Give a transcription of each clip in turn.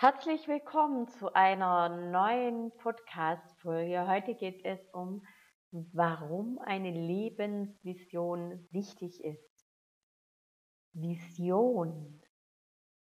Herzlich willkommen zu einer neuen Podcast-Folge. Heute geht es um, warum eine Lebensvision wichtig ist. Vision,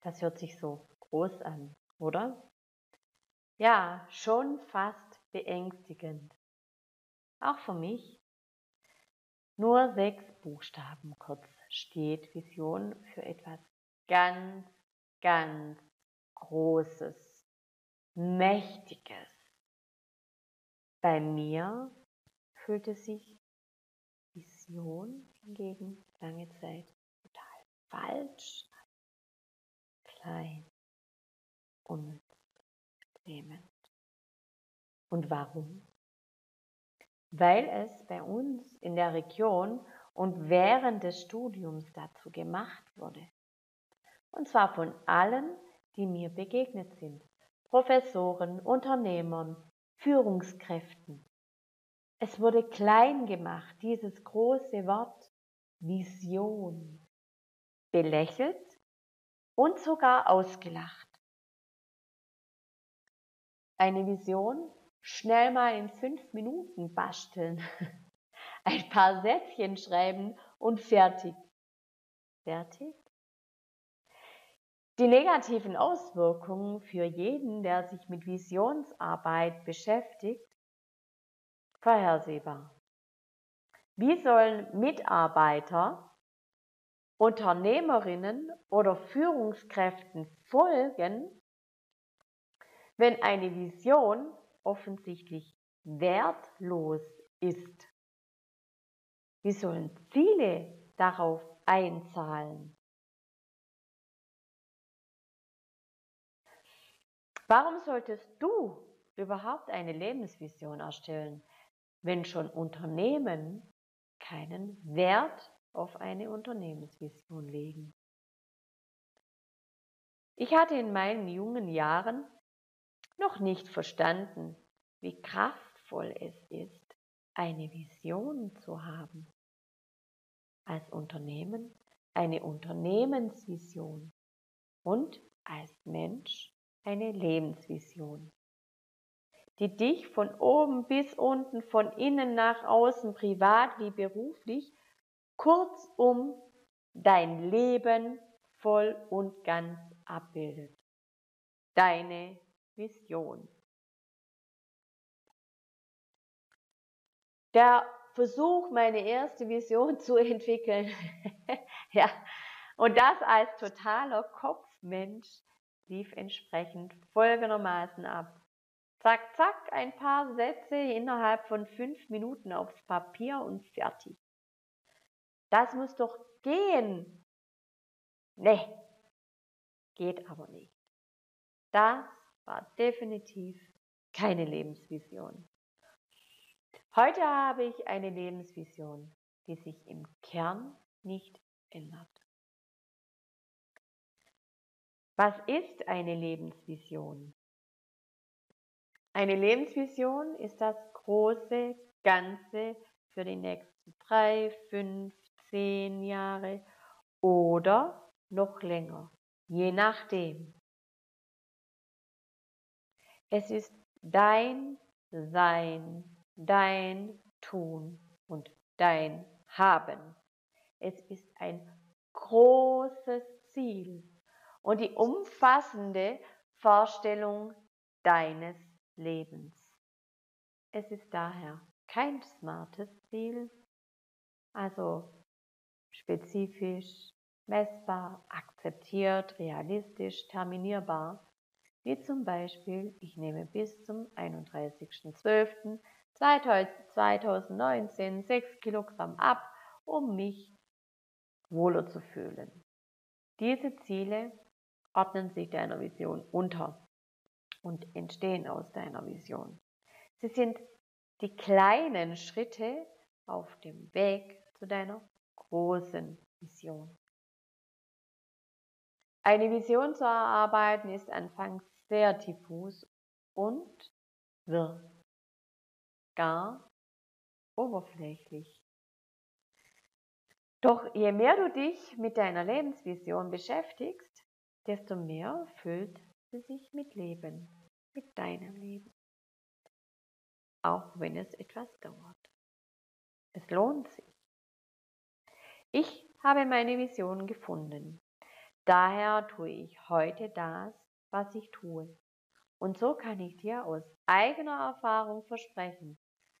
das hört sich so groß an, oder? Ja, schon fast beängstigend. Auch für mich. Nur sechs Buchstaben kurz steht Vision für etwas ganz, ganz Großes, Mächtiges. Bei mir fühlte sich Vision hingegen lange Zeit total falsch, klein, unnütz, lähmend. Und warum? Weil es bei uns in der Region und während des Studiums dazu gemacht wurde. Und zwar von allen, die mir begegnet sind. Professoren, Unternehmern, Führungskräften. Es wurde klein gemacht, dieses große Wort Vision, belächelt und sogar ausgelacht. Eine Vision schnell mal in fünf Minuten basteln, ein paar Sätzchen schreiben und fertig. Fertig? Die negativen Auswirkungen für jeden, der sich mit Visionsarbeit beschäftigt, vorhersehbar. Wie sollen Mitarbeiter, Unternehmerinnen oder Führungskräften folgen, wenn eine Vision offensichtlich wertlos ist? Wie sollen Ziele darauf einzahlen? Warum solltest du überhaupt eine Lebensvision erstellen, wenn schon Unternehmen keinen Wert auf eine Unternehmensvision legen? Ich hatte in meinen jungen Jahren noch nicht verstanden, wie kraftvoll es ist, eine Vision zu haben. Als Unternehmen eine Unternehmensvision und als Mensch eine Lebensvision, die dich von oben bis unten, von innen nach außen, privat wie beruflich, kurzum dein Leben voll und ganz abbildet. Deine Vision. Der Versuch, meine erste Vision zu entwickeln, ja, und das als totaler Kopfmensch, lief entsprechend folgendermaßen ab. Zack, zack, ein paar Sätze innerhalb von fünf Minuten aufs Papier und fertig. Das muss doch gehen. Nee, geht aber nicht. Das war definitiv keine Lebensvision. Heute habe ich eine Lebensvision, die sich im Kern nicht ändert. Was ist eine Lebensvision? Eine Lebensvision ist das große Ganze für die nächsten drei, fünf, zehn Jahre oder noch länger, je nachdem. Es ist dein Sein, dein Tun und dein Haben. Es ist ein großes Ziel, und die umfassende Vorstellung deines Lebens. Es ist daher kein smartes Ziel, also spezifisch, messbar, akzeptiert, realistisch, terminierbar, wie zum Beispiel, ich nehme bis zum 31.12.2019 6 Kilogramm ab, um mich wohler zu fühlen. Diese Ziele ordnen sich deiner Vision unter und entstehen aus deiner Vision. Sie sind die kleinen Schritte auf dem Weg zu deiner großen Vision. Eine Vision zu erarbeiten ist anfangs sehr diffus und wirr, gar oberflächlich. Doch je mehr du dich mit deiner Lebensvision beschäftigst, desto mehr füllt sie sich mit Leben, mit deinem Leben. Auch wenn es etwas dauert. Es lohnt sich. Ich habe meine Vision gefunden. Daher tue ich heute das, was ich tue. Und so kann ich dir aus eigener Erfahrung versprechen,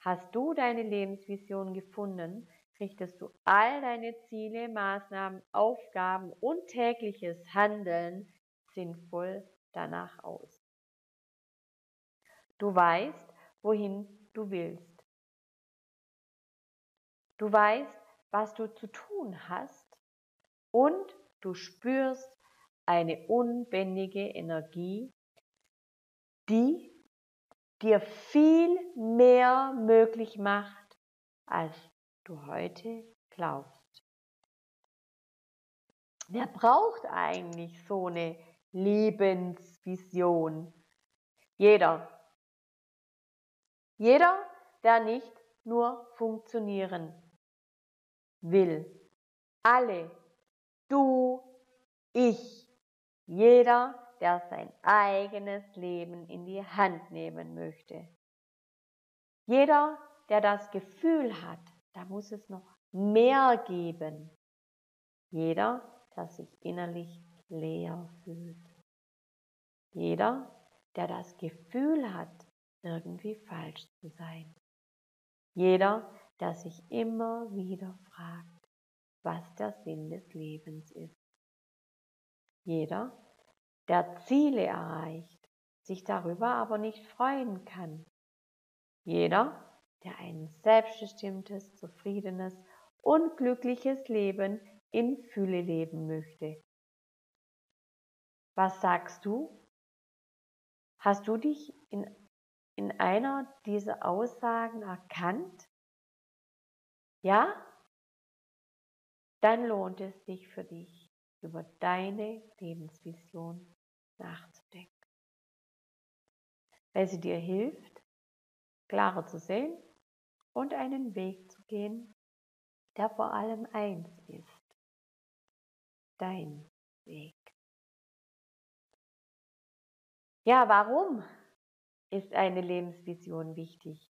hast du deine Lebensvision gefunden, richtest du all deine Ziele, Maßnahmen, Aufgaben und tägliches Handeln sinnvoll danach aus. Du weißt, wohin du willst. Du weißt, was du zu tun hast und du spürst eine unbändige Energie, die dir viel mehr möglich macht, als du heute glaubst. Wer braucht eigentlich so eine Lebensvision? Jeder. Jeder, der nicht nur funktionieren will. Alle. Du, ich. Jeder, der sein eigenes Leben in die Hand nehmen möchte. Jeder, der das Gefühl hat, da muss es noch mehr geben. Jeder, der sich innerlich leer fühlt. Jeder, der das Gefühl hat, irgendwie falsch zu sein. Jeder, der sich immer wieder fragt, was der Sinn des Lebens ist. Jeder, der Ziele erreicht, sich darüber aber nicht freuen kann. Jeder, der ein selbstbestimmtes, zufriedenes und glückliches Leben in Fülle leben möchte. Was sagst du? Hast du dich in, in einer dieser Aussagen erkannt? Ja? Dann lohnt es sich für dich, über deine Lebensvision nachzudenken. Weil sie dir hilft, klarer zu sehen und einen Weg zu gehen, der vor allem eins ist. Dein Weg. Ja, warum ist eine Lebensvision wichtig?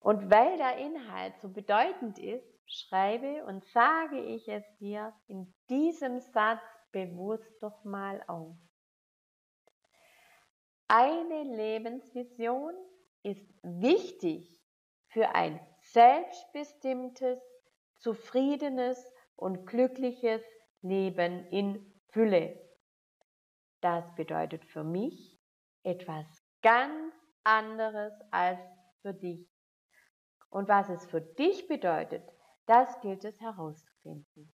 Und weil der Inhalt so bedeutend ist, schreibe und sage ich es dir in diesem Satz bewusst doch mal auf. Eine Lebensvision ist wichtig für ein selbstbestimmtes, zufriedenes und glückliches Leben in Fülle. Das bedeutet für mich etwas ganz anderes als für dich. Und was es für dich bedeutet, das gilt es herauszufinden.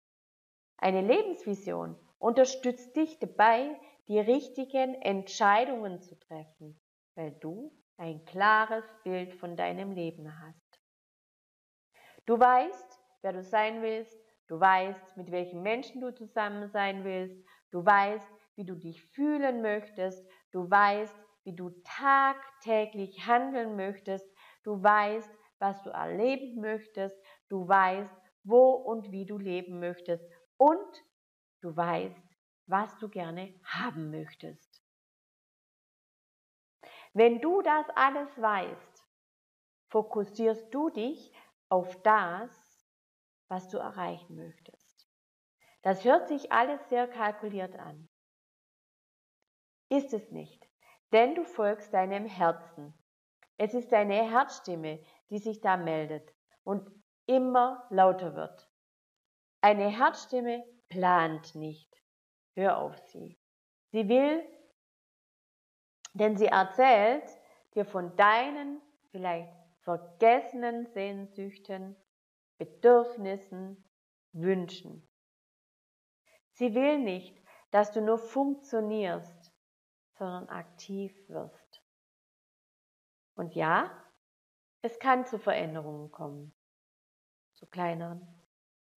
Eine Lebensvision unterstützt dich dabei, die richtigen Entscheidungen zu treffen, weil du ein klares Bild von deinem Leben hast. Du weißt, wer du sein willst, du weißt, mit welchen Menschen du zusammen sein willst, du weißt, wie du dich fühlen möchtest, du weißt, wie du tagtäglich handeln möchtest, du weißt, was du erleben möchtest, du weißt, wo und wie du leben möchtest und du weißt, was du gerne haben möchtest. Wenn du das alles weißt, fokussierst du dich auf das, was du erreichen möchtest. Das hört sich alles sehr kalkuliert an. Ist es nicht, denn du folgst deinem Herzen. Es ist deine Herzstimme, die sich da meldet und immer lauter wird. Eine Herzstimme plant nicht. Hör auf sie. Sie will denn sie erzählt dir von deinen vielleicht vergessenen Sehnsüchten, Bedürfnissen, Wünschen. Sie will nicht, dass du nur funktionierst, sondern aktiv wirst. Und ja, es kann zu Veränderungen kommen, zu kleineren,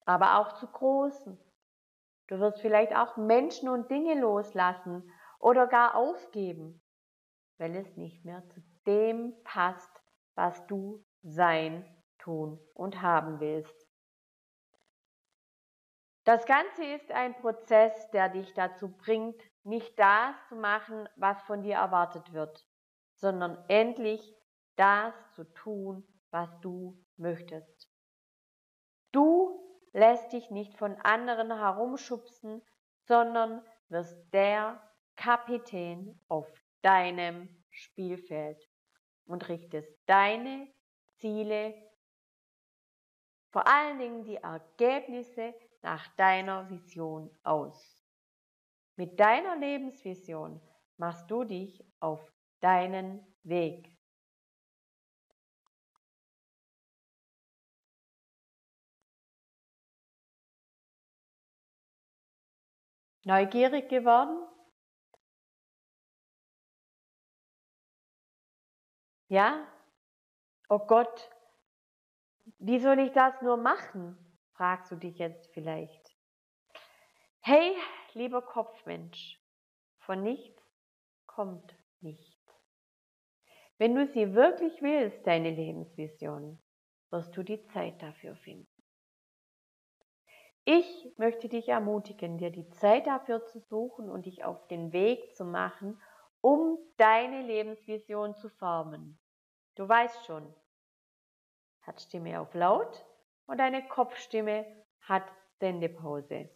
aber auch zu großen. Du wirst vielleicht auch Menschen und Dinge loslassen oder gar aufgeben, weil es nicht mehr zu dem passt, was du sein, tun und haben willst. Das Ganze ist ein Prozess, der dich dazu bringt, nicht das zu machen, was von dir erwartet wird, sondern endlich das zu tun, was du möchtest. Du lässt dich nicht von anderen herumschubsen, sondern wirst der Kapitän auf deinem Spielfeld und richtest deine Ziele, vor allen Dingen die Ergebnisse nach deiner Vision aus. Mit deiner Lebensvision machst du dich auf deinen Weg. Neugierig geworden? Ja? Oh Gott, wie soll ich das nur machen? fragst du dich jetzt vielleicht. Hey, lieber Kopfmensch, von nichts kommt nichts. Wenn du sie wirklich willst, deine Lebensvision, wirst du die Zeit dafür finden. Ich möchte dich ermutigen, dir die Zeit dafür zu suchen und dich auf den Weg zu machen, um deine Lebensvision zu formen. Du weißt schon, hat Stimme auf laut und deine Kopfstimme hat Sendepause.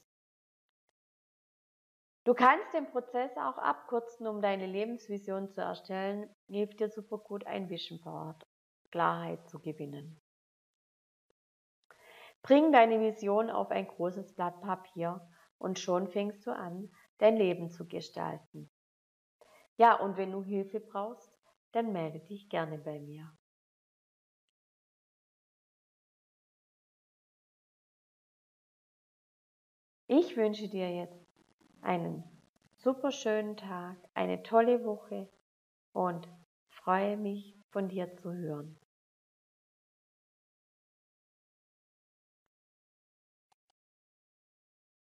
Du kannst den Prozess auch abkürzen, um deine Lebensvision zu erstellen. Hilft dir super gut ein Vision Board, Klarheit zu gewinnen. Bring deine Vision auf ein großes Blatt Papier und schon fängst du an, dein Leben zu gestalten. Ja, und wenn du Hilfe brauchst, dann melde dich gerne bei mir. Ich wünsche dir jetzt einen super schönen Tag, eine tolle Woche und freue mich von dir zu hören.